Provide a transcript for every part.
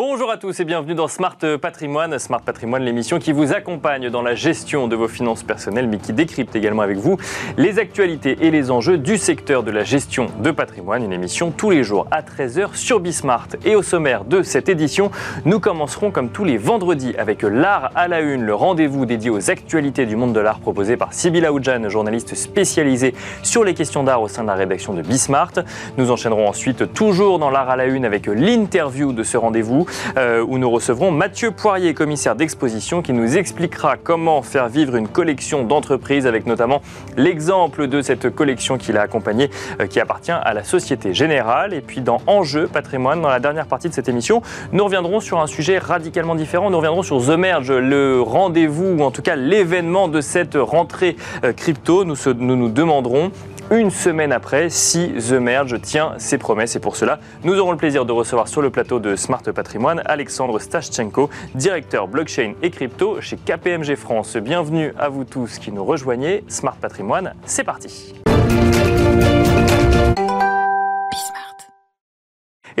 Bonjour à tous et bienvenue dans Smart Patrimoine. Smart Patrimoine, l'émission qui vous accompagne dans la gestion de vos finances personnelles, mais qui décrypte également avec vous les actualités et les enjeux du secteur de la gestion de patrimoine. Une émission tous les jours à 13h sur Bismart. Et au sommaire de cette édition, nous commencerons comme tous les vendredis avec l'art à la une, le rendez-vous dédié aux actualités du monde de l'art proposé par Sybille Aoudjan, journaliste spécialisée sur les questions d'art au sein de la rédaction de Bismart. Nous enchaînerons ensuite toujours dans l'art à la une avec l'interview de ce rendez-vous euh, où nous recevrons Mathieu Poirier, commissaire d'exposition, qui nous expliquera comment faire vivre une collection d'entreprises, avec notamment l'exemple de cette collection qu'il a accompagnée, euh, qui appartient à la Société Générale. Et puis dans Enjeu patrimoine, dans la dernière partie de cette émission, nous reviendrons sur un sujet radicalement différent. Nous reviendrons sur The Merge, le rendez-vous, ou en tout cas l'événement de cette rentrée euh, crypto. Nous, nous nous demanderons une semaine après si The Merge tient ses promesses. Et pour cela, nous aurons le plaisir de recevoir sur le plateau de Smart Patrimoine Alexandre Stashchenko, directeur blockchain et crypto chez KPMG France. Bienvenue à vous tous qui nous rejoignez. Smart Patrimoine, c'est parti.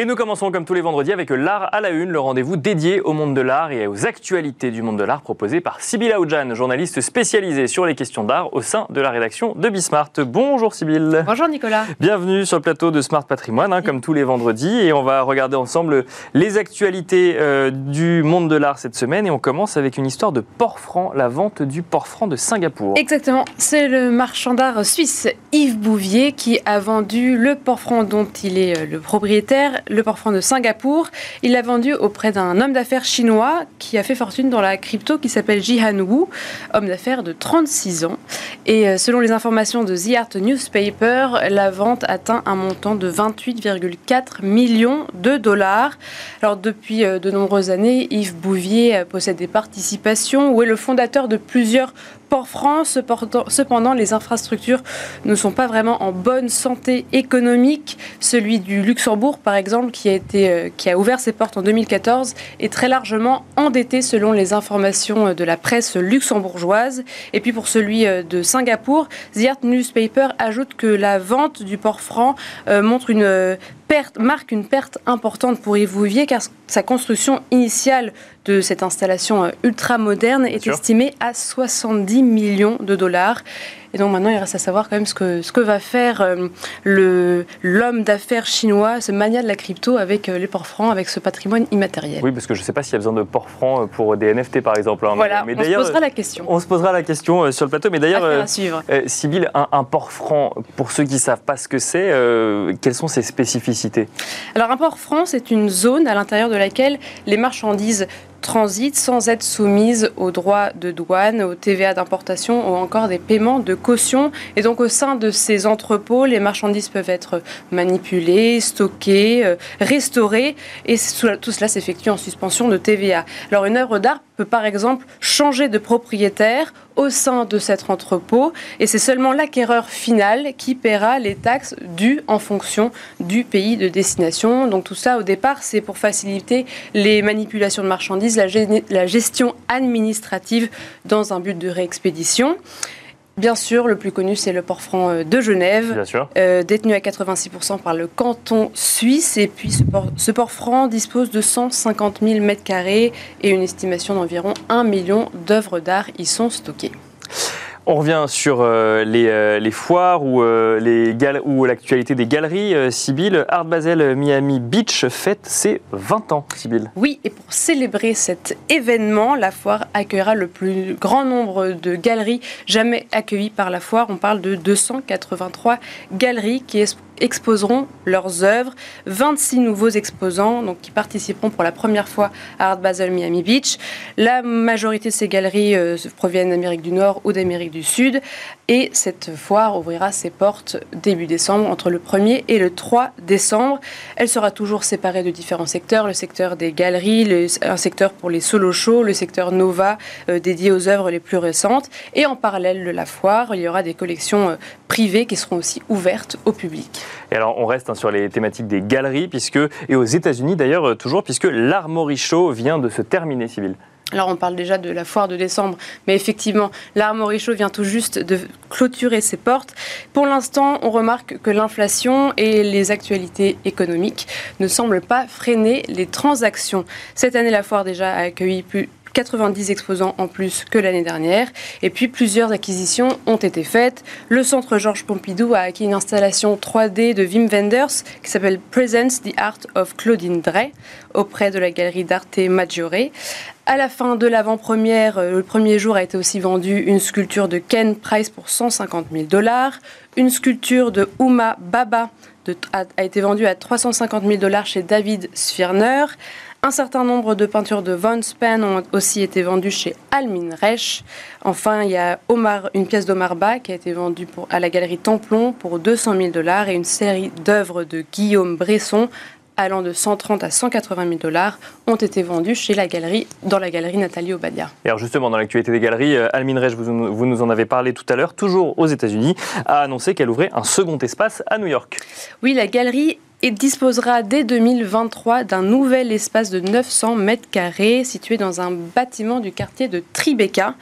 Et nous commençons comme tous les vendredis avec l'art à la une, le rendez-vous dédié au monde de l'art et aux actualités du monde de l'art proposé par Sybille Aoudjan, journaliste spécialisée sur les questions d'art au sein de la rédaction de Bismart. Bonjour Sybille. Bonjour Nicolas. Bienvenue sur le plateau de Smart Patrimoine, hein, comme tous les vendredis. Et on va regarder ensemble les actualités euh, du monde de l'art cette semaine. Et on commence avec une histoire de port franc, la vente du port franc de Singapour. Exactement. C'est le marchand d'art suisse Yves Bouvier qui a vendu le port franc dont il est euh, le propriétaire le port de Singapour. Il l'a vendu auprès d'un homme d'affaires chinois qui a fait fortune dans la crypto qui s'appelle Jihan Wu, homme d'affaires de 36 ans. Et euh, selon les informations de The Art Newspaper, la vente atteint un montant de 28,4 millions de dollars. Alors depuis euh, de nombreuses années, Yves Bouvier possède des participations ou est le fondateur de plusieurs Port-France. Cependant, les infrastructures ne sont pas vraiment en bonne santé économique. Celui du Luxembourg, par exemple, qui a, euh, ouvert ses portes en 2014, est très largement endetté selon les informations de la presse luxembourgeoise. Et puis pour celui euh, de Singapour, The Art Newspaper ajoute que la vente du port franc euh, montre une perte, marque une perte importante pour Yves Bouvier car sa construction initiale de cette installation euh, ultra moderne est estimée à 70 millions de dollars. Et donc maintenant, il reste à savoir quand même ce que, ce que va faire euh, le, l'homme d'affaires chinois, ce mania de la crypto avec euh, les ports francs, avec ce patrimoine immatériel. Oui, parce que je ne sais pas s'il y a besoin de ports francs pour des NFT par exemple. Hein. Voilà, mais, on se posera la question. On se posera la question sur le plateau. Mais d'ailleurs, euh, Sybille, un, un, port franc, pour ceux qui ne savent pas ce que c'est, quelles sont ses spécificités? Alors un port franc, c'est une zone à l'intérieur de laquelle les marchandises transit sans être soumise aux droits de douane, aux TVA d'importation ou encore des paiements de caution. Et donc au sein de ces entrepôts, les marchandises peuvent être manipulées, stockées, euh, restaurées et tout cela s'effectue en suspension de TVA. Alors une œuvre d'art peut par exemple changer de propriétaire au sein de cet entrepôt et c'est seulement l'acquéreur final qui paiera les taxes dues en fonction du pays de destination. Donc tout ça au départ c'est pour faciliter les manipulations de marchandises, la, gestion administrative dans un but de réexpédition. Bien sûr, le plus connu, c'est le port franc euh, de Genève, euh, détenu à 86% par le canton suisse. Et puis, ce port, ce port franc dispose de 150 000 m2 et une estimation d'environ 1 million d'œuvres d'art y sont stockées. On revient sur euh, euh, les, foires ou, euh, ou l'actualité des galeries. Sibyl, Art Basel Miami Beach fête ses 20 ans, Sibyl. Oui, et pour célébrer cet événement, la foire accueillera le plus grand nombre de galeries jamais accueillies par la foire. On parle de 283 galeries qui exposeront leurs œuvres. 26 nouveaux exposants donc, qui participeront pour la première fois à Art Basel Miami Beach. La majorité de ces galeries euh, proviennent d'Amérique du Nord ou d'Amérique du Sud. Et cette foire ouvrira ses portes début décembre, entre le 1er et le 3 décembre. Elle sera toujours séparée de différents secteurs, le secteur des galeries, un secteur pour les solo shows, le secteur Nova euh, dédié aux œuvres les plus récentes. Et en parallèle de la foire, il y aura des collections euh, privées qui seront aussi ouvertes au public. Alors on reste hein, sur les thématiques des galeries, puisque, et aux États-Unis d'ailleurs euh, toujours, puisque l'Armory Show vient de se terminer, Civil. Alors on parle déjà de la foire de décembre, mais effectivement, l'Armory Show vient tout juste de clôturer ses portes. Pour l'instant, on remarque que l'inflation et les actualités économiques ne semblent pas freiner les transactions. Cette année, la foire déjà a accueilli plus 90 exposants en plus que l'année dernière. Et puis plusieurs acquisitions ont été faites. Le centre Georges Pompidou a acquis une installation 3D de Wim Wenders qui s'appelle Presence the Art of Claudine Drey auprès de la galerie d'Arte Maggiore. À la fin de l'avant-première, euh, le premier jour a été aussi vendu une sculpture de Ken Price pour 150 000 dollars. Une sculpture de Uma Baba a, a, été vendue à 350 000 dollars chez David Svirner. Un certain nombre de peintures de Von Spen ont aussi été vendues chez Almin Reich. Enfin, il y a Omar, une pièce d'Omar Ba qui a été vendue pour, à la galerie Templon pour 200 000 dollars et une série d'œuvres de Guillaume Bresson allant de 130 à 180 000 dollars ont été vendus chez la galerie, dans la galerie Nathalie Obadia. Et alors justement, dans l'actualité des galeries, euh, Almine Reich, vous, vous, nous en avez parlé tout à l'heure, toujours aux États-Unis, a annoncé qu'elle ouvrait un second espace à New York. Oui, la galerie et disposera dès 2023 d'un nouvel espace de 900 mètres carrés situé dans un bâtiment du quartier de Tribeca.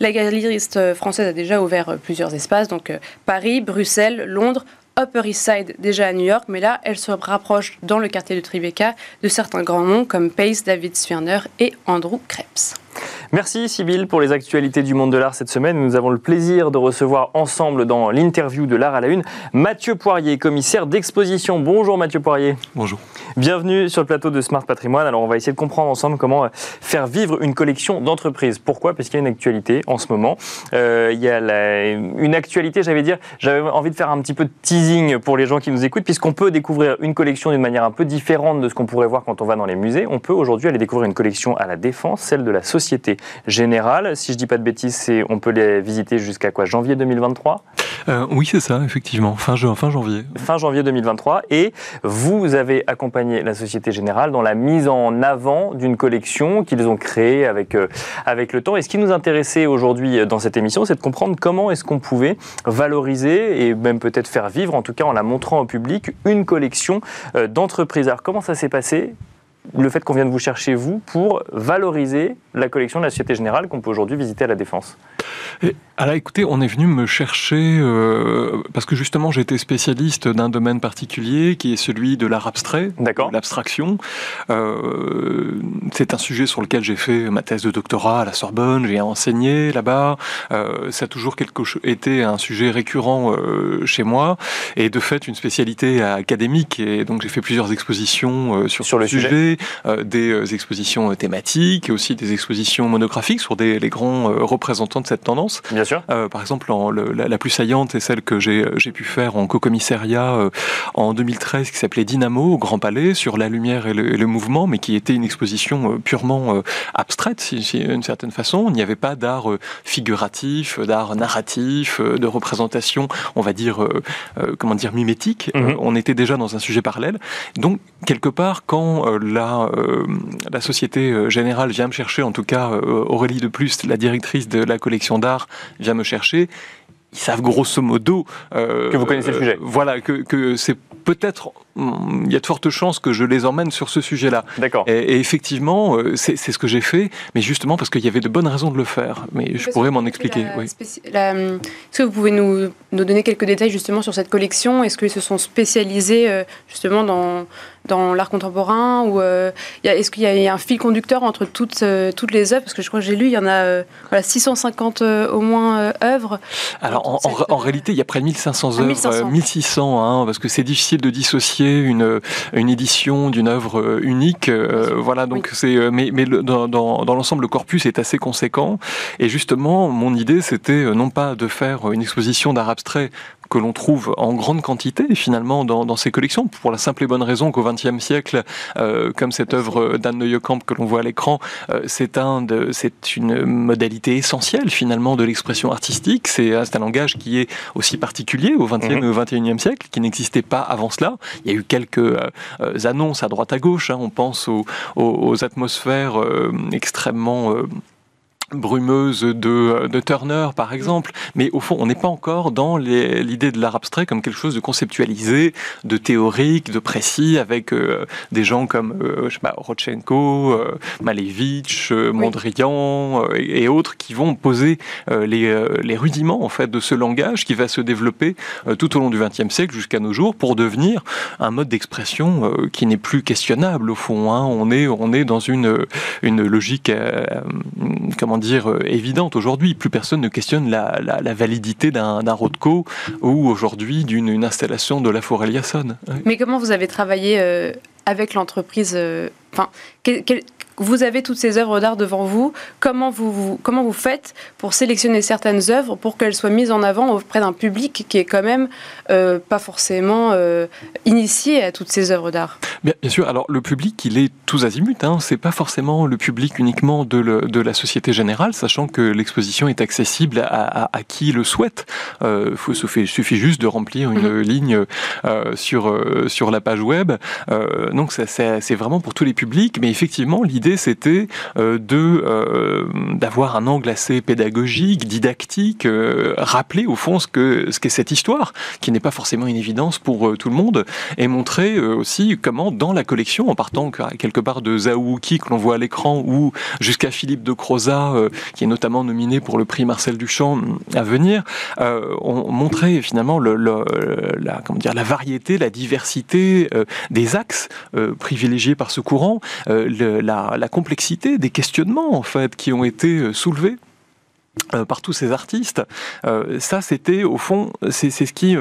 La galeriste française a déjà ouvert plusieurs espaces, donc euh, Paris, Bruxelles, Londres, Upper East Side déjà à New York, mais là, elle se rapproche dans le quartier de Tribeca de certains grands noms comme Pace, David Swerner et Andrew Krebs. Merci Sybille pour les actualités du monde de l'art cette semaine. Nous avons le plaisir de recevoir ensemble dans l'interview de l'art à la une Mathieu Poirier, commissaire d'exposition. Bonjour Mathieu Poirier. Bonjour. Bienvenue sur le plateau de Smart Patrimoine. Alors on va essayer de comprendre ensemble comment euh, faire vivre une collection d'entreprises. Pourquoi? Parce qu'il y a une actualité en ce moment. Euh, il y a une actualité, j'avais dire, j'avais envie de faire un petit peu de teasing pour les gens qui nous écoutent, puisqu'on peut découvrir une collection d'une manière un peu différente de ce qu'on pourrait voir quand on va dans les musées. On peut aujourd'hui aller découvrir une collection à la Défense, celle de la Société Générale. Si je dis pas de bêtises, on peut les visiter jusqu'à quoi Janvier 2023 euh, Oui, c'est ça, effectivement, fin, fin janvier. Fin janvier 2023. Et vous avez accompagné la Société Générale dans la mise en avant d'une collection qu'ils ont créée avec, euh, avec le temps. Et ce qui nous intéressait aujourd'hui dans cette émission, c'est de comprendre comment est-ce qu'on pouvait valoriser et même peut-être faire vivre, en tout cas en la montrant au public, une collection euh, d'entreprises. Alors comment ça s'est passé? Le fait qu'on vienne vous chercher, vous, pour valoriser la collection de la Société Générale qu'on peut aujourd'hui visiter à la Défense alors écoutez, on est venu me chercher euh, parce que justement j'étais spécialiste d'un domaine particulier qui est celui de l'art abstrait, l'abstraction. Euh, c'est un sujet sur lequel j'ai fait ma thèse de doctorat à la Sorbonne, j'ai enseigné là-bas. Euh, ça a toujours quelque été un sujet récurrent euh, chez moi et de fait une spécialité académique. Et donc j'ai fait plusieurs expositions sur, sur le sujet, sujet euh, des expositions thématiques et aussi des expositions monographiques sur des, les grands représentants de cette tendance. Bien sûr. Euh, par exemple, en, le, la, la, plus saillante est celle que j'ai pu faire en co-commissariat euh, en 2013 qui s'appelait Dynamo au Grand Palais sur la lumière et le, et le mouvement, mais qui était une exposition euh, purement abstraite, si, si, d'une certaine façon. Il n'y avait pas d'art figuratif, d'art narratif, de représentation, on va dire, comment dire, mimétique. Mm -hmm. on était déjà dans un sujet parallèle. Donc, quelque part, quand la, la Société Générale vient me chercher, en tout cas Aurélie de Plus, la directrice de la collection d'art, vient me chercher, ils savent grosso modo euh, que vous connaissez le sujet. Euh, voilà, que, que c'est peut-être il y a de fortes chances que je les emmène sur ce sujet-là. D'accord. Et, et, effectivement, euh, c'est ce que j'ai fait, mais justement parce qu'il y avait de bonnes raisons de le faire. Mais je pourrais m'en expliquer. Oui. Est-ce que vous pouvez nous, nous, donner quelques détails justement sur cette collection? Est-ce qu'ils se sont spécialisés euh, justement dans, dans l'art contemporain ou euh, est-ce qu'il y a un fil conducteur entre toutes, euh, toutes les œuvres? Parce que je crois que j'ai lu, il y en a euh, voilà, 650 euh, au moins œuvres. Alors en, en, en, réalité, il y a près de 1500 œuvres, 1500. 1600, hein, parce que c'est difficile de dissocier une, une édition d'une œuvre unique. Euh, voilà, donc oui. c'est, mais, mais le, dans, dans, dans l'ensemble, le corpus est assez conséquent. Et justement, mon idée, c'était non pas de faire une exposition d'art abstrait que l'on trouve en grande quantité finalement dans, dans, ces collections, pour la simple et bonne raison qu'au XXe siècle, euh, comme cette œuvre d'Anne Neuillecamp que l'on voit à l'écran, euh, c'est un c'est une modalité essentielle finalement de l'expression artistique. C'est un langage qui est aussi particulier au XXe mmh. et au XXIe siècle, qui n'existait pas avant cela. Il y a eu quelques euh, annonces à droite à gauche. Hein. On pense aux, aux, aux atmosphères extrêmement brumeuse de, de, Turner, par exemple. Mais au fond, on n'est pas encore dans l'idée de l'art abstrait comme quelque chose de conceptualisé, de théorique, de précis, avec euh, des gens comme euh, je sais pas, Rodchenko, euh, Malevich, Mondrian et, autres qui vont poser les, les, rudiments en fait de ce langage qui va se développer tout au long du XXe siècle jusqu'à nos jours pour devenir un mode d'expression qui n'est plus questionnable au fond. Hein. On est on est dans une une logique comment dire, euh, évidente aujourd'hui. Plus personne ne questionne la, validité d'un Rothko ou aujourd'hui d'une installation de la forêt. Mais comment vous avez travaillé euh, avec l'entreprise euh, vous avez toutes ces œuvres d'art devant vous. Comment vous, comment vous faites pour sélectionner certaines œuvres pour qu'elles soient mises en avant auprès d'un public qui est quand même euh, pas forcément euh, initié à toutes ces œuvres d'art? Bien, sûr. Alors le public, il est tous azimuts. Hein. C'est pas forcément le public uniquement de, de la société générale, sachant que l'exposition est accessible à, à, qui le souhaite. Euh, faut, il suffit juste de remplir une mhm. ligne sur sur la page web. donc c'est vraiment pour tous les publics. Mais effectivement, l'idée c'était euh, de euh, d'avoir un angle assez pédagogique, didactique, euh, rappeler au fond ce que ce qu'est cette histoire, qui n'est pas forcément une évidence pour tout le monde, et montrer aussi comment dans la collection, en partant quelque part de Zaouki que l'on voit à l'écran, ou jusqu'à Philippe de Croza, qui est notamment nominé pour le prix Marcel Duchamp à venir, on montrait finalement le, la, comment dire, la variété, la diversité des axes privilégiés par ce courant, la, la complexité des questionnements en fait qui ont été euh, soulevés euh, par tous ces artistes, euh, ça c'était au fond c'est ce qui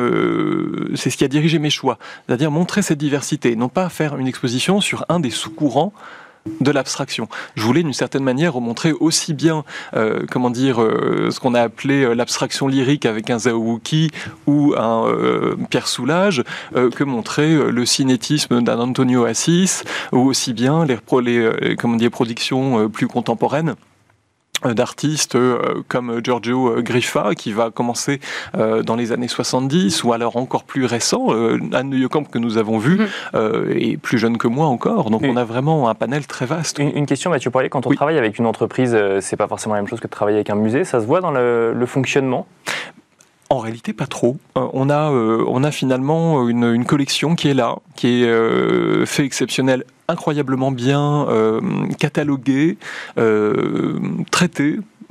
c'est ce qui a dirigé mes choix, c'est-à-dire montrer cette diversité, non pas faire une exposition sur un des sous-courants de l'abstraction. Je voulais d'une certaine manière remontrer aussi bien, euh, comment dire, euh, ce qu'on a appelé euh, l'abstraction lyrique avec un Zawuki ou un Pierre Soulages, que montrer le cinétisme d'un Antonio Assis, ou aussi bien les, les comment dire, productions plus contemporaines d'artistes euh, comme Giorgio euh, Griffa qui va commencer dans les années 70 ou alors encore plus récent Anne Camp que nous avons vu mm-hmm. et plus jeune que moi encore. Donc on a vraiment un panel très vaste. une, question Mathieu Poirier quand on travaille avec une entreprise c'est pas forcément la même chose que de travailler avec un musée ça se voit dans le, fonctionnement? En réalité, pas trop. on, a, on a finalement une, collection qui est là, qui est fait exceptionnel incroyablement bien euh, catalogué,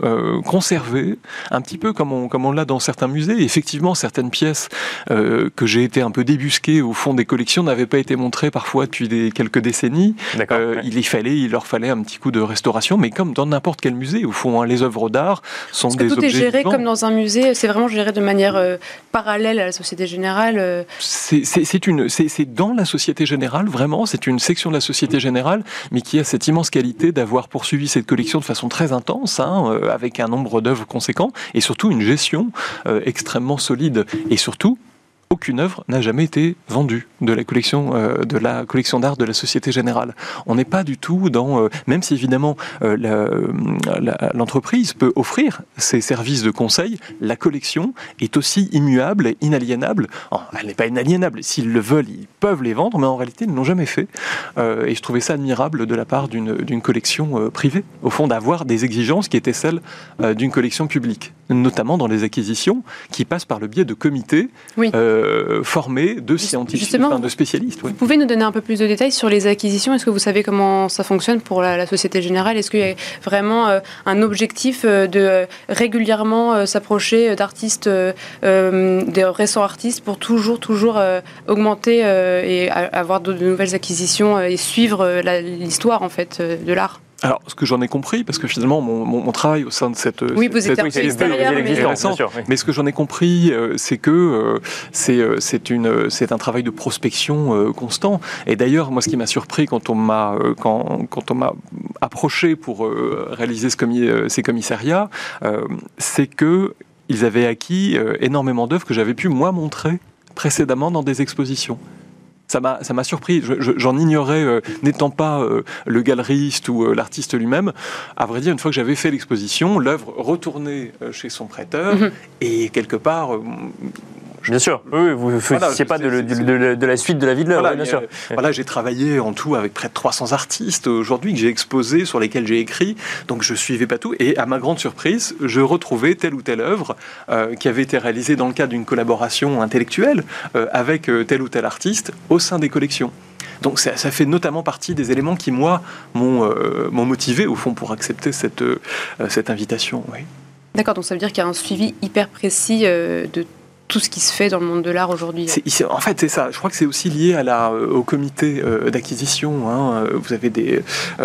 euh, traité euh, conservé, un petit peu comme on, comme on l'a dans certains musées. effectivement, certaines pièces euh, que j'ai été un peu débusquées au fond des collections n'avaient pas été montrées parfois depuis des, quelques décennies. Euh, il, y fallait, il leur fallait un petit coup de restauration, mais comme dans n'importe quel musée, au fond, hein, les œuvres d'art sont des tout est géré comme dans un musée, c'est vraiment géré de manière parallèle à la Société Générale C'est une, c'est dans la Société Générale, vraiment, c'est une section de la Société Générale, mais qui a cette immense qualité d'avoir poursuivi cette collection de façon très intense, hein, avec un nombre d'œuvres conséquent et surtout une gestion euh, extrêmement solide. Et surtout aucune œuvre n'a jamais été vendue de la collection euh, de la collection d'art de la Société Générale. On n'est pas du tout dans, euh, même si évidemment l'entreprise peut offrir ses services de conseil, la collection est aussi immuable, inaliénable. elle n'est pas inaliénable. S'ils le veulent, ils peuvent les vendre, mais en réalité, ils ne l'ont jamais fait. et je trouvais ça admirable de la part d'une collection privée, au fond, d'avoir des exigences qui étaient celles d'une collection publique, notamment dans les acquisitions qui passent par le biais de comités. Oui. Euh, formés de scientifiques, de spécialistes. Vous pouvez nous donner un peu plus de détails sur les acquisitions? Est-ce que vous savez comment ça fonctionne pour la, Société Générale? Est-ce qu'il y a vraiment euh, un objectif euh, de régulièrement s'approcher d'artistes, des récents artistes, pour toujours, toujours augmenter et avoir de nouvelles acquisitions et suivre l'histoire en fait de l'art? Alors, ce que j'en ai compris, parce que finalement, mon, mon, travail au sein de cette, oui, vous cette, êtes extérieur, mais... mais ce que j'en ai compris, euh, c'est que euh, c'est euh, c'est une c'est un travail de prospection constant. Et d'ailleurs, moi, ce qui m'a surpris quand on m'a quand, quand on m'a approché pour réaliser ce ces commissariats, c'est que ils avaient acquis énormément d'œuvres que j'avais pu moi montrer précédemment dans des expositions ça m'a ça m'a surpris. J'en ignorais, euh, n'étant pas euh, le galeriste ou euh, l'artiste lui-même. À vrai dire, une fois que j'avais fait l'exposition, l'œuvre retournait chez son prêteur mhm. et quelque part Bien sûr, oui, vous ne voilà, pas de, de, la suite de la vie de l'œuvre, bien sûr. Voilà, j'ai travaillé en tout avec près de 300 artistes aujourd'hui que j'ai exposés, sur lesquels j'ai écrit, donc je suivais pas tout. Et à ma grande surprise, je retrouvais telle ou telle œuvre euh, qui avait été réalisée dans le cadre d'une collaboration intellectuelle euh, avec euh, tel ou tel artiste au sein des collections. Donc ça, fait notamment partie des éléments qui, moi, m'ont motivé, au fond, pour accepter cette, cette invitation. Oui. D'accord, donc ça veut dire qu'il y a un suivi hyper précis de tout ce qui se fait dans le monde de l'art aujourd'hui. En fait, c'est ça. Je crois que c'est aussi lié euh, au comité euh, d'acquisition. Hein. Euh, vous avez des,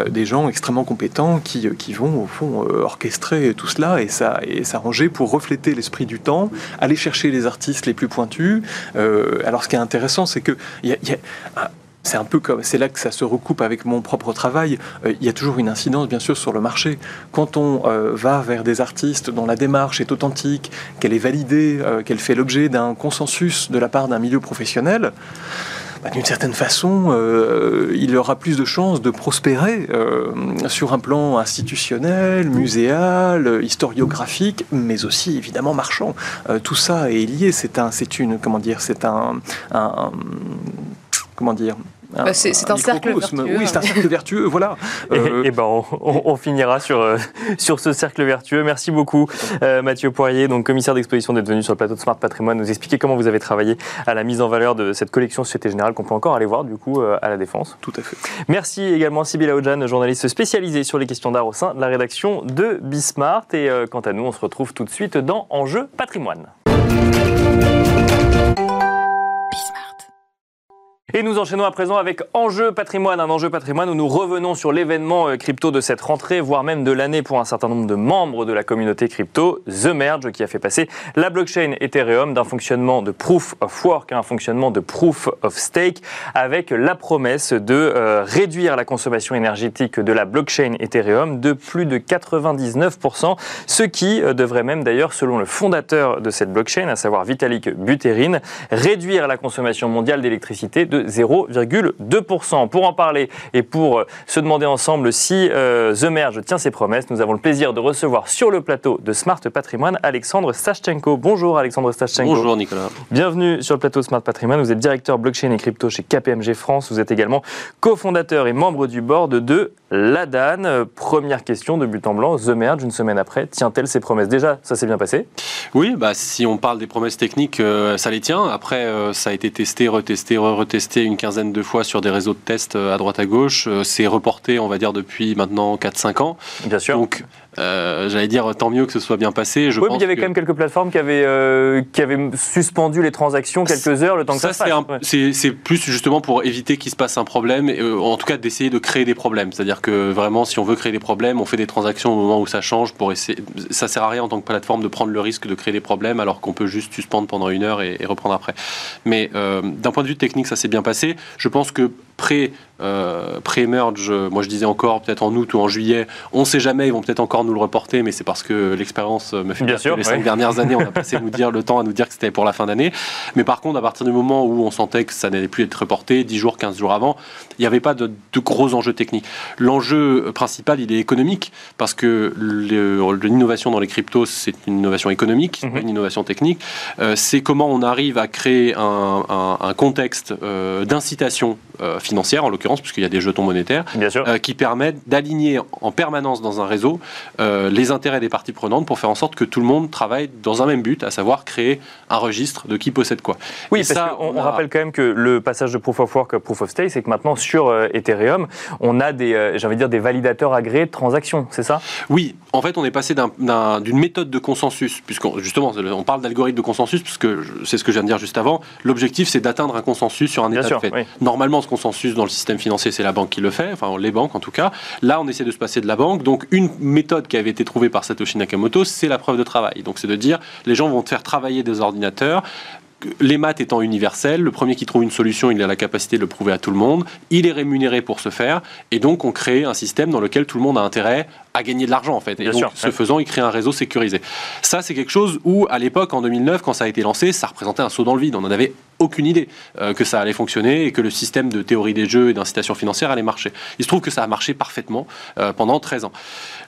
des gens extrêmement compétents qui, qui vont, au fond, orchestrer tout cela et s'arranger pour refléter l'esprit du temps, aller chercher les artistes les plus pointus. alors, ce qui est intéressant, c'est que y y a c'est un peu comme, c'est là que ça se recoupe avec mon propre travail. Euh, il y a toujours une incidence, bien sûr, sur le marché. Quand on euh, va vers des artistes dont la démarche est authentique, qu'elle est validée, euh, qu'elle fait l'objet d'un consensus de la part d'un milieu professionnel, bah, d'une certaine façon, il aura plus de chances de prospérer sur un plan institutionnel, muséal, historiographique, mais aussi évidemment marchand. tout ça est lié. C'est un, c'est une, comment dire, c'est un, un comment dire bah, c'est un, cercle vertueux. Oui, c'est un cercle vertueux, voilà. et, euh, ben, on, finira sur, euh, sur ce cercle vertueux. Merci beaucoup, euh, Mathieu Poirier, donc commissaire d'exposition, d'être venu sur le plateau de Smart Patrimoine, nous expliquer comment vous avez travaillé à la mise en valeur de cette collection Société Générale qu'on peut encore aller voir, du coup, à la Défense. Tout à fait. Merci également, Sybille Aoudjan, journaliste spécialisée sur les questions d'art au sein de la rédaction de Bismart. Et quant à nous, on se retrouve tout de suite dans Enjeu Patrimoine. Et nous enchaînons à présent avec Enjeu patrimoine, un enjeu patrimoine où nous revenons sur l'événement euh, crypto de cette rentrée, voire même de l'année pour un certain nombre de membres de la communauté crypto, The Merge, qui a fait passer la blockchain Ethereum d'un fonctionnement de proof of work à un fonctionnement de proof of stake, avec la promesse de euh, réduire la consommation énergétique de la blockchain Ethereum de plus de 99%, ce qui euh, devrait même d'ailleurs, selon le fondateur de cette blockchain, à savoir Vitalik Buterin, réduire la consommation mondiale d'électricité de 0,2%. Pour en parler et pour euh, se demander ensemble si euh, The Merge tient ses promesses, nous avons le plaisir de recevoir sur le plateau de Smart Patrimoine Alexandre Stachchenko. Bonjour Alexandre Stachchenko. Bonjour Nicolas. Bienvenue sur le plateau de Smart Patrimoine. Vous êtes directeur blockchain et crypto chez KPMG France. Vous êtes également cofondateur et membre du board de l'ADAN. Première question de but en blanc. The Merge, une semaine après, tient-elle ses promesses? Déjà, ça s'est bien passé? Oui, bah, si on parle des promesses techniques, euh, ça les tient. Après, ça a été testé, retesté, retesté une quinzaine de fois sur des réseaux de tests euh, à droite à gauche. Euh, c'est reporté, on va dire, depuis maintenant 4-5 ans. Bien sûr. Donc, euh, j'allais dire tant mieux que ce soit bien passé. Je oui, mais il y avait quand même quelques plateformes qui avaient, qui avaient suspendu les transactions quelques heures le temps que ça, ça C'est plus justement pour éviter qu'il se passe un problème, et, en tout cas d'essayer de créer des problèmes. C'est-à-dire que vraiment, si on veut créer des problèmes, on fait des transactions au moment où ça change pour essayer. Ça sert à rien en tant que plateforme de prendre le risque de créer des problèmes alors qu'on peut juste suspendre pendant une heure et, reprendre après. Mais d'un point de vue technique, ça s'est bien passé. Je pense que pré, euh, pré-merge, moi je disais encore peut-être en août ou en juillet, on ne sait jamais, ils vont peut-être encore nous le reporter, mais c'est parce que l'expérience me fait bien sûr, les cinq dernières années, on a passé nous dire, le temps à nous dire que c'était pour la fin d'année. Mais par contre, à partir du moment où on sentait que ça n'allait plus être reporté, 10 jours, 15 jours avant, il n'y avait pas de, gros enjeux techniques. L'enjeu principal, il est économique, parce que l'innovation dans les cryptos, c'est une innovation économique, c'est mhm. une innovation technique. Euh, c'est comment on arrive à créer un, contexte euh, d'incitation financière, en l'occurrence, puisqu'il y a des jetons monétaires, euh, qui permettent d'aligner en permanence dans un réseau euh, les intérêts des parties prenantes pour faire en sorte que tout le monde travaille dans un même but, à savoir créer un registre de qui possède quoi. Oui, parce ça, on, rappelle quand même que le passage de Proof of Work à Proof of Stake, c'est que maintenant sur euh, Ethereum, on a des, j'ai envie de dire, des validateurs agréés de transactions, c'est ça? Oui, en fait, on est passé d'une méthode de consensus, puisqu'on justement, on parle d'algorithme de consensus, puisque c'est ce que je viens de dire juste avant. L'objectif, c'est d'atteindre un consensus sur un état de fait. Normalement, ce consensus dans le système financier, c'est la banque qui le fait, enfin les banques en tout cas. Là, on essaie de se passer de la banque. Donc, une méthode qui avait été trouvée par Satoshi Nakamoto, c'est la preuve de travail. Donc, c'est de dire, les gens vont te faire travailler des ordinateurs les maths étant universelles, le premier qui trouve une solution, il a la capacité de le prouver à tout le monde, il est rémunéré pour ce faire, et donc on crée un système dans lequel tout le monde a intérêt à gagner de l'argent en fait. Et donc, ce faisant, il crée un réseau sécurisé. Ça, c'est quelque chose où, à l'époque, en 2009, quand ça a été lancé, ça représentait un saut dans le vide. On en avait aucune idée que ça allait fonctionner et que le système de théorie des jeux et d'incitation financière allait marcher. Il se trouve que ça a marché parfaitement pendant 13 ans.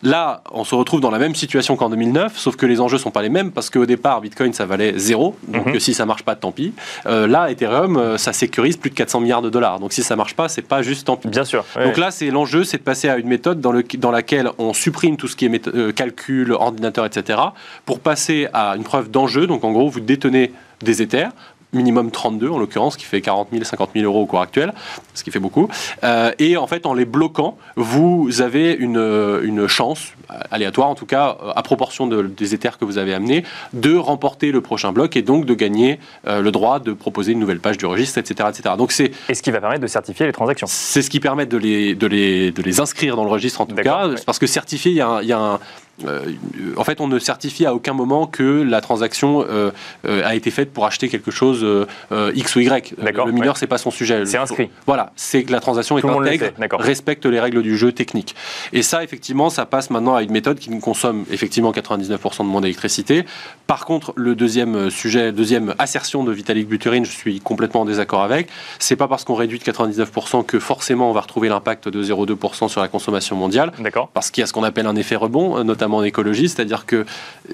Là, on se retrouve dans la même situation qu'en 2009, sauf que les enjeux sont pas les mêmes parce qu'au départ, Bitcoin, ça valait zéro. Donc mhm. si ça marche pas, tant pis. là, Ethereum, ça sécurise plus de 400 milliards de dollars. Donc si ça marche pas, c'est pas juste tant pis. Bien sûr. Donc là, c'est l'enjeu, c'est de passer à une méthode dans, le, dans laquelle on supprime tout ce qui est euh, calcul, ordinateur, etc., pour passer à une preuve d'enjeu. Donc en gros, vous détenez des Ethers, minimum 32 en l'occurrence, qui fait 40 000, 50 000 euros au cours actuel, ce qui fait beaucoup. Euh, et en fait, en les bloquant, vous avez une, une chance, aléatoire en tout cas, à proportion des éthers que vous avez amenés, de remporter le prochain bloc et donc de gagner euh, le droit de proposer une nouvelle page du registre, etc. etc. Donc c'est, et ce qui va permettre de certifier les transactions. C'est ce qui permet de les, de les, de les inscrire dans le registre en tout cas, parce que certifier, il y a, il y a un euh, en fait, on ne certifie à aucun moment que la transaction euh, euh, a été faite pour acheter quelque chose X ou Y. Le mineur, c'est pas son sujet. C'est inscrit. Voilà, c'est que la transaction est intègre, respecte les règles du jeu technique. Et ça, effectivement, ça passe maintenant à une méthode qui consomme effectivement 99% de moins d'électricité. Par contre, le deuxième sujet, deuxième assertion de Vitalik Buterin, je suis complètement en désaccord avec. C'est pas parce qu'on réduit de 99% que forcément on va retrouver l'impact de 0,2% sur la consommation mondiale. D'accord. Parce qu'il y a ce qu'on appelle un effet rebond, notamment en écologie, c'est-à-dire que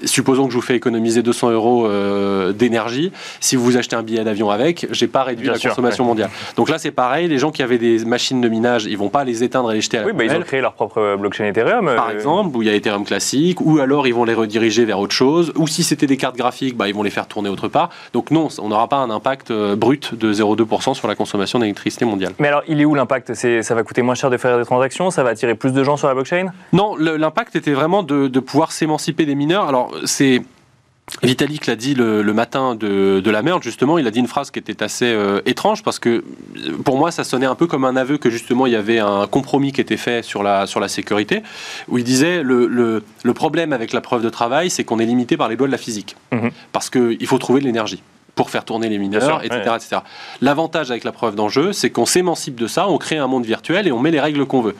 supposons que je vous fais économiser 200 euros euh, d'énergie, si vous achetez un billet d'avion avec, j'ai pas réduit la consommation mondiale. Donc là c'est pareil, les gens qui avaient des machines de minage, ils vont pas les éteindre et les jeter à la oui, bah, ils ont créé leur propre blockchain Ethereum. Par euh, exemple, où il y a Ethereum classique, ou alors ils vont les rediriger vers autre chose, ou si c'était des cartes graphiques, bah, ils vont les faire tourner autre part. Donc non, on n'aura pas un impact euh, brut de 0,2% sur la consommation d'électricité mondiale. Mais alors il est où l'impact? Ça va coûter moins cher de faire des transactions? Ça va attirer plus de gens sur la blockchain? Non, l'impact était vraiment de, de pouvoir s'émanciper des mineurs. Alors, c'est. Vitalik l'a dit le, matin de, la merde, justement, il a dit une phrase qui était assez euh, étrange parce que pour moi ça sonnait un peu comme un aveu que justement il y avait un compromis qui était fait sur la, sur la sécurité, où il disait le, le, problème avec la preuve de travail c'est qu'on est limité par les lois de la physique, mmh. parce qu'il faut trouver de l'énergie pour faire tourner les mineurs, etc. etc. L'avantage avec la preuve d'enjeu, c'est qu'on s'émancipe de ça, on crée un monde virtuel et on met les règles qu'on veut.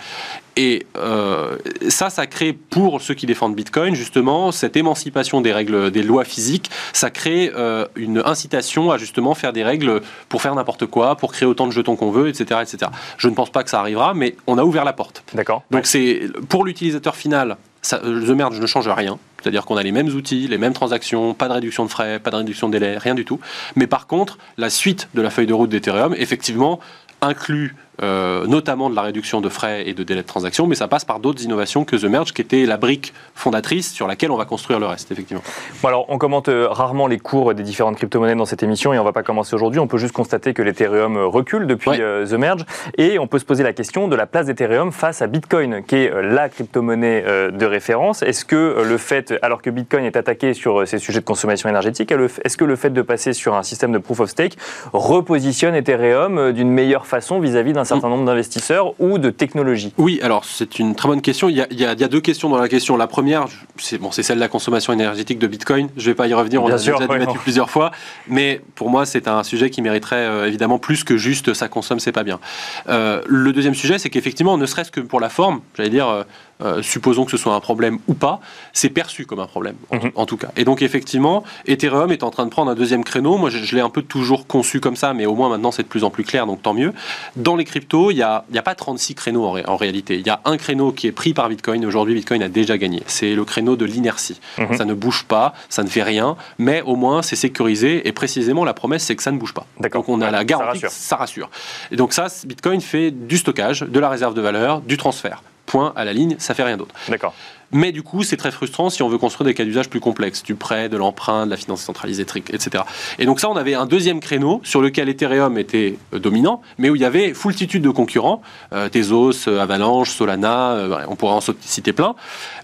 Et euh, ça, ça crée pour ceux qui défendent Bitcoin, justement, cette émancipation des règles, des lois physiques, ça crée euh, une incitation à justement faire des règles pour faire n'importe quoi, pour créer autant de jetons qu'on veut, etc., etc. Je ne pense pas que ça arrivera, mais on a ouvert la porte. D'accord. Donc c'est pour l'utilisateur final, ça, The Merge ne change rien. C'est-à-dire qu'on a les mêmes outils, les mêmes transactions, pas de réduction de frais, pas de réduction de délai, rien du tout. Mais par contre, la suite de la feuille de route d'Ethereum, effectivement, inclut euh, notamment de la réduction de frais et de délais de transaction, mais ça passe par d'autres innovations que The Merge, qui était la brique fondatrice sur laquelle on va construire le reste, effectivement. Bon alors, on commente euh, rarement les cours des différentes crypto-monnaies dans cette émission et on ne va pas commencer aujourd'hui. On peut juste constater que l'Ethereum recule depuis euh, The Merge et on peut se poser la question de la place d'Ethereum face à Bitcoin, qui est la crypto-monnaie de référence. Est-ce que le fait, alors que Bitcoin est attaqué sur ces sujets de consommation énergétique, est-ce que le fait de passer sur un système de proof of stake repositionne Ethereum d'une meilleure façon vis-à-vis d'un certain nombre d'investisseurs ou de technologies Oui, alors c'est une très bonne question. Il y, a, deux questions dans la question. La première, c'est bon, celle de la consommation énergétique de Bitcoin. Je ne vais pas y revenir, on a déjà débattu plusieurs fois. Mais pour moi, c'est un sujet qui mériterait euh, évidemment plus que juste ça consomme, c'est pas bien. Euh, le deuxième sujet, c'est qu'effectivement, ne serait-ce que pour la forme, j'allais dire, euh, supposons que ce soit un problème ou pas, c'est perçu comme un problème, en, mhm. tout cas. Et donc, effectivement, Ethereum est en train de prendre un deuxième créneau. Moi, je, l'ai un peu toujours conçu comme ça, mais au moins maintenant, c'est de plus en plus clair, donc tant mieux. Dans les cryptos, il n'y a, a, pas 36 créneaux en, réalité. Il y a un créneau qui est pris par Bitcoin. Aujourd'hui, Bitcoin a déjà gagné. C'est le créneau de l'inertie. Mhm. Ça ne bouge pas, ça ne fait rien, mais au moins, c'est sécurisé. Et précisément, la promesse, c'est que ça ne bouge pas. Donc, on a la garantie, ça rassure. ça rassure. Et donc, ça, Bitcoin fait du stockage, de la réserve de valeur, du transfert point à la ligne, ça fait rien d'autre. D'accord. Mais du coup, c'est très frustrant si on veut construire des cas d'usage plus complexes, du prêt, de l'emprunt, de la finance centralisée, etc. Et donc ça, on avait un deuxième créneau sur lequel Ethereum était euh, dominant, mais où il y avait foultitude de concurrents, euh, Tezos, euh, Avalanche, Solana, on pourrait en citer plein,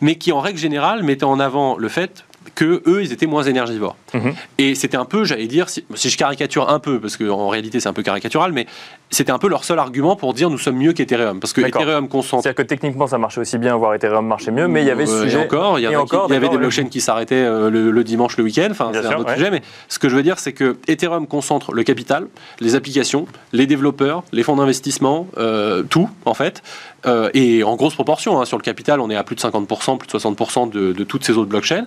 mais qui en règle générale mettaient en avant le fait que eux, ils étaient moins énergivores. Mhm. Et c'était un peu, j'allais dire, si, je caricature un peu, parce qu'en réalité c'est un peu caricatural, mais c'était un peu leur seul argument pour dire nous sommes mieux qu'Ethereum. Parce que Ethereum concentre. C'est-à-dire que techniquement ça marchait aussi bien, voire Ethereum marchait mieux, mais il y avait ce euh, sujet. Et encore, il y avait, encore, il y avait des blockchains qui s'arrêtaient euh, le, dimanche, le week-end, enfin c'est un autre sujet, mais ce que je veux dire c'est que Ethereum concentre le capital, les applications, les développeurs, les fonds d'investissement, euh, tout en fait, et en grosse proportion. Hein, sur le capital, on est à plus de 50%, plus de 60% de, de toutes ces autres blockchains.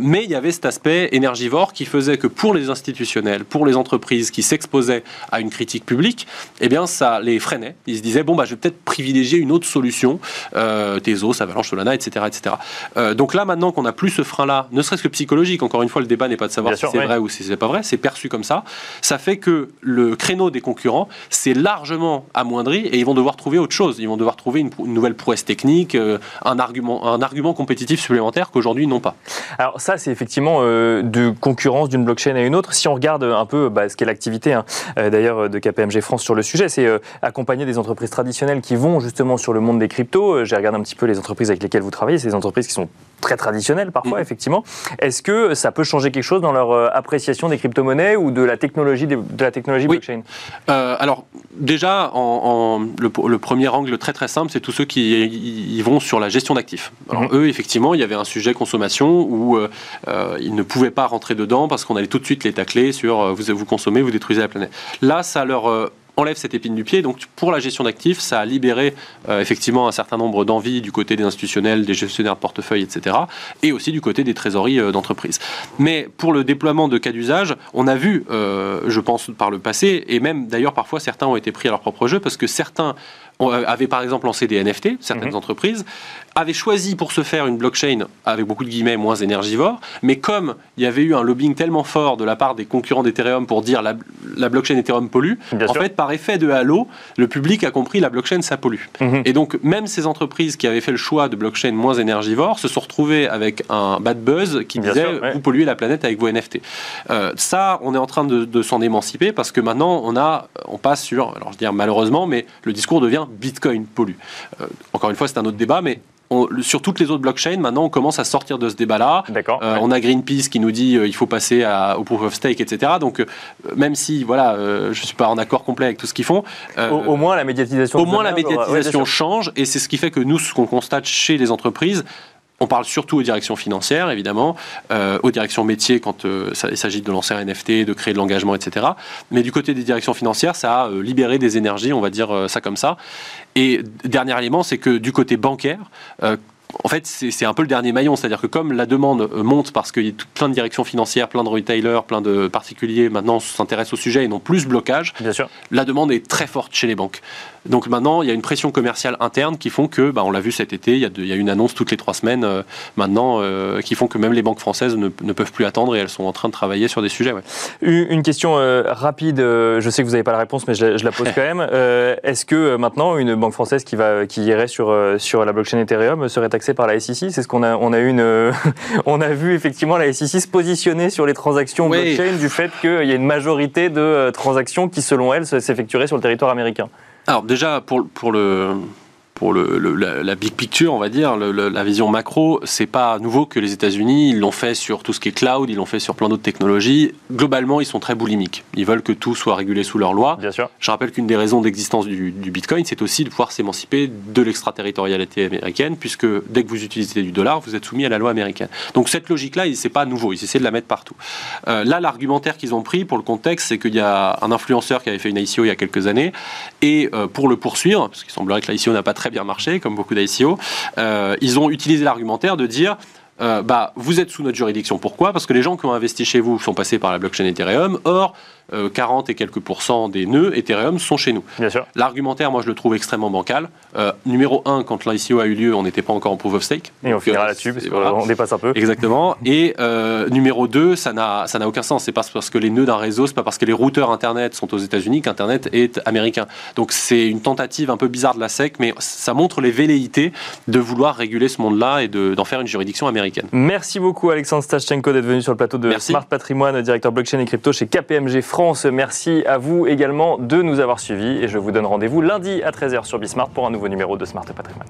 mais il y avait cet aspect énergivore qui faisait que pour les institutionnels, pour les entreprises qui s'exposaient à une critique publique, eh bien, ça les freinait. Ils se disaient, bon, bah, je vais peut-être privilégier une autre solution, euh, Tezos, Avalanche, Solana, etc. etc. Euh, donc là, maintenant qu'on n'a plus ce frein-là, ne serait-ce que psychologique, encore une fois, le débat n'est pas de savoir si c'est vrai ou si c'est pas vrai, c'est perçu comme ça, ça fait que le créneau des concurrents s'est largement amoindri et ils vont devoir trouver autre chose. Ils vont devoir trouver une, nouvelle prouesse technique, euh, un, argument, un argument compétitif supplémentaire qu'aujourd'hui ils n'ont pas. Alors ça, c'est effectivement euh, de concurrence d'une blockchain à une autre. Si on regarde un peu bah, ce qu'est l'activité hein, d'ailleurs de KPMG France sur le sujet, c'est accompagner des entreprises traditionnelles qui vont justement sur le monde des cryptos. J'ai regardé un petit peu les entreprises avec lesquelles vous travaillez, c'est des entreprises qui sont très traditionnelles parfois, mm. effectivement. Est-ce que ça peut changer quelque chose dans leur euh, appréciation des crypto-monnaies ou de la technologie, de la technologie blockchain? Euh, Alors, déjà, en, le, premier angle très très simple, c'est tous ceux qui y vont sur la gestion d'actifs. Alors, mm-hmm. eux, effectivement, il y avait un sujet consommation où euh, ils ne pouvaient pas rentrer dedans parce qu'on allait tout de suite les tacler sur vous, vous consommez, vous détruisez la planète. Là, ça leur enlève cette épine du pied. Donc pour la gestion d'actifs, ça a libéré euh, effectivement un certain nombre d'envies du côté des institutionnels, des gestionnaires de portefeuille, etc. Et aussi du côté des trésoreries euh, d'entreprise. Mais pour le déploiement de cas d'usage, on a vu, euh, je pense par le passé, et même d'ailleurs parfois certains ont été pris à leur propre jeu parce que certains avaient par exemple lancé des NFT, certaines mhm. entreprises, avaient choisi pour se faire une blockchain avec beaucoup de guillemets moins énergivore, mais comme il y avait eu un lobbying tellement fort de la part des concurrents d'Ethereum pour dire la, la blockchain Ethereum pollue, en fait par effet de halo, le public a compris la blockchain ça pollue. Mhm. Et donc même ces entreprises qui avaient fait le choix de blockchain moins énergivore se sont retrouvées avec un bad buzz qui disait vous polluez la planète avec vos NFT. Euh, ça, on est en train de, de s'en émanciper parce que maintenant on a, on passe sur, alors je veux dire malheureusement, mais le discours devient Bitcoin pollue. Euh, encore une fois, c'est un autre débat, mais sur toutes les autres blockchains, maintenant, on commence à sortir de ce débat-là. Euh, on a Greenpeace qui nous dit qu'il euh, il faut passer au proof of stake, etc. Donc, même si, voilà, je ne suis pas en accord complet avec tout ce qu'ils font. Au, moins, la médiatisation. Au moins, la médiatisation change, et c'est ce qui fait que nous, ce qu'on constate chez les entreprises, on parle surtout aux directions financières, évidemment, euh, aux directions métiers quand euh, il s'agit de lancer un NFT, de créer de l'engagement, etc. Mais du côté des directions financières, ça a euh, libéré des énergies, on va dire ça comme ça. Et dernier élément, c'est que du côté bancaire, en fait, c'est un peu le dernier maillon. C'est-à-dire que comme la demande monte parce qu'il y a plein de directions financières, plein de retailers, plein de particuliers maintenant s'intéressent au sujet et n'ont plus blocage, Bien sûr. la demande est très forte chez les banques. Donc maintenant, il y a une pression commerciale interne qui font que, bah, on l'a vu cet été, il y, a il y, a une annonce toutes les trois semaines euh, maintenant euh, qui font que même les banques françaises ne, ne, peuvent plus attendre et elles sont en train de travailler sur des sujets. Une question euh, rapide, je sais que vous n'avez pas la réponse, mais je, la pose quand même. Est-ce que maintenant, une banque française qui, va, qui irait sur, sur la blockchain Ethereum serait taxée par la SEC C'est ce qu'on a, on a, une, on a vu effectivement la SEC se positionner sur les transactions blockchain du fait qu'il y a une majorité de transactions qui, selon elle, s'effectueraient sur le territoire américain. Alors déjà, pour, pour le, pour le, la, big picture, on va dire, la vision macro, c'est pas nouveau que les États-Unis, ils l'ont fait sur tout ce qui est cloud, ils l'ont fait sur plein d'autres technologies. Globalement, ils sont très boulimiques. Ils veulent que tout soit régulé sous leur loi. Bien sûr. Je rappelle qu'une des raisons d'existence du, Bitcoin, c'est aussi de pouvoir s'émanciper de l'extraterritorialité américaine, puisque dès que vous utilisez du dollar, vous êtes soumis à la loi américaine. Donc cette logique-là, c'est pas nouveau. Ils essaient de la mettre partout. Euh, là, l'argumentaire qu'ils ont pris pour le contexte, c'est qu'il y a un influenceur qui avait fait une ICO il y a quelques années, et euh, pour le poursuivre, parce qu'il semblerait que l'ICO n'a pas très bien marché, comme beaucoup d'ICO, euh, ils ont utilisé l'argumentaire de dire euh, bah, vous êtes sous notre juridiction. Pourquoi? Parce que les gens qui ont investi chez vous sont passés par la blockchain Ethereum. Or, 40 euh, et quelques pourcents des nœuds Ethereum sont chez nous. L'argumentaire, moi, je le trouve extrêmement bancal. Euh, numéro 1, quand l'ICO a eu lieu, on n'était pas encore en proof of stake. Et on finira là-dessus, parce qu'on dépasse un peu. Exactement. Et numéro 2, ça n'a aucun sens. C'est pas parce que les nœuds d'un réseau, c'est pas parce que les routeurs Internet sont aux États-Unis qu'Internet est américain. Donc c'est une tentative un peu bizarre de la SEC, mais ça montre les velléités de vouloir réguler ce monde-là et d'en faire une juridiction américaine. Merci beaucoup Alexandre Stachenko d'être venu sur le plateau de Smart Patrimoine, directeur blockchain et crypto chez KPMG France. Merci à vous également de nous avoir suivis et je vous donne rendez-vous lundi à 13h sur Bismart pour un nouveau numéro de Smart Patrimoine.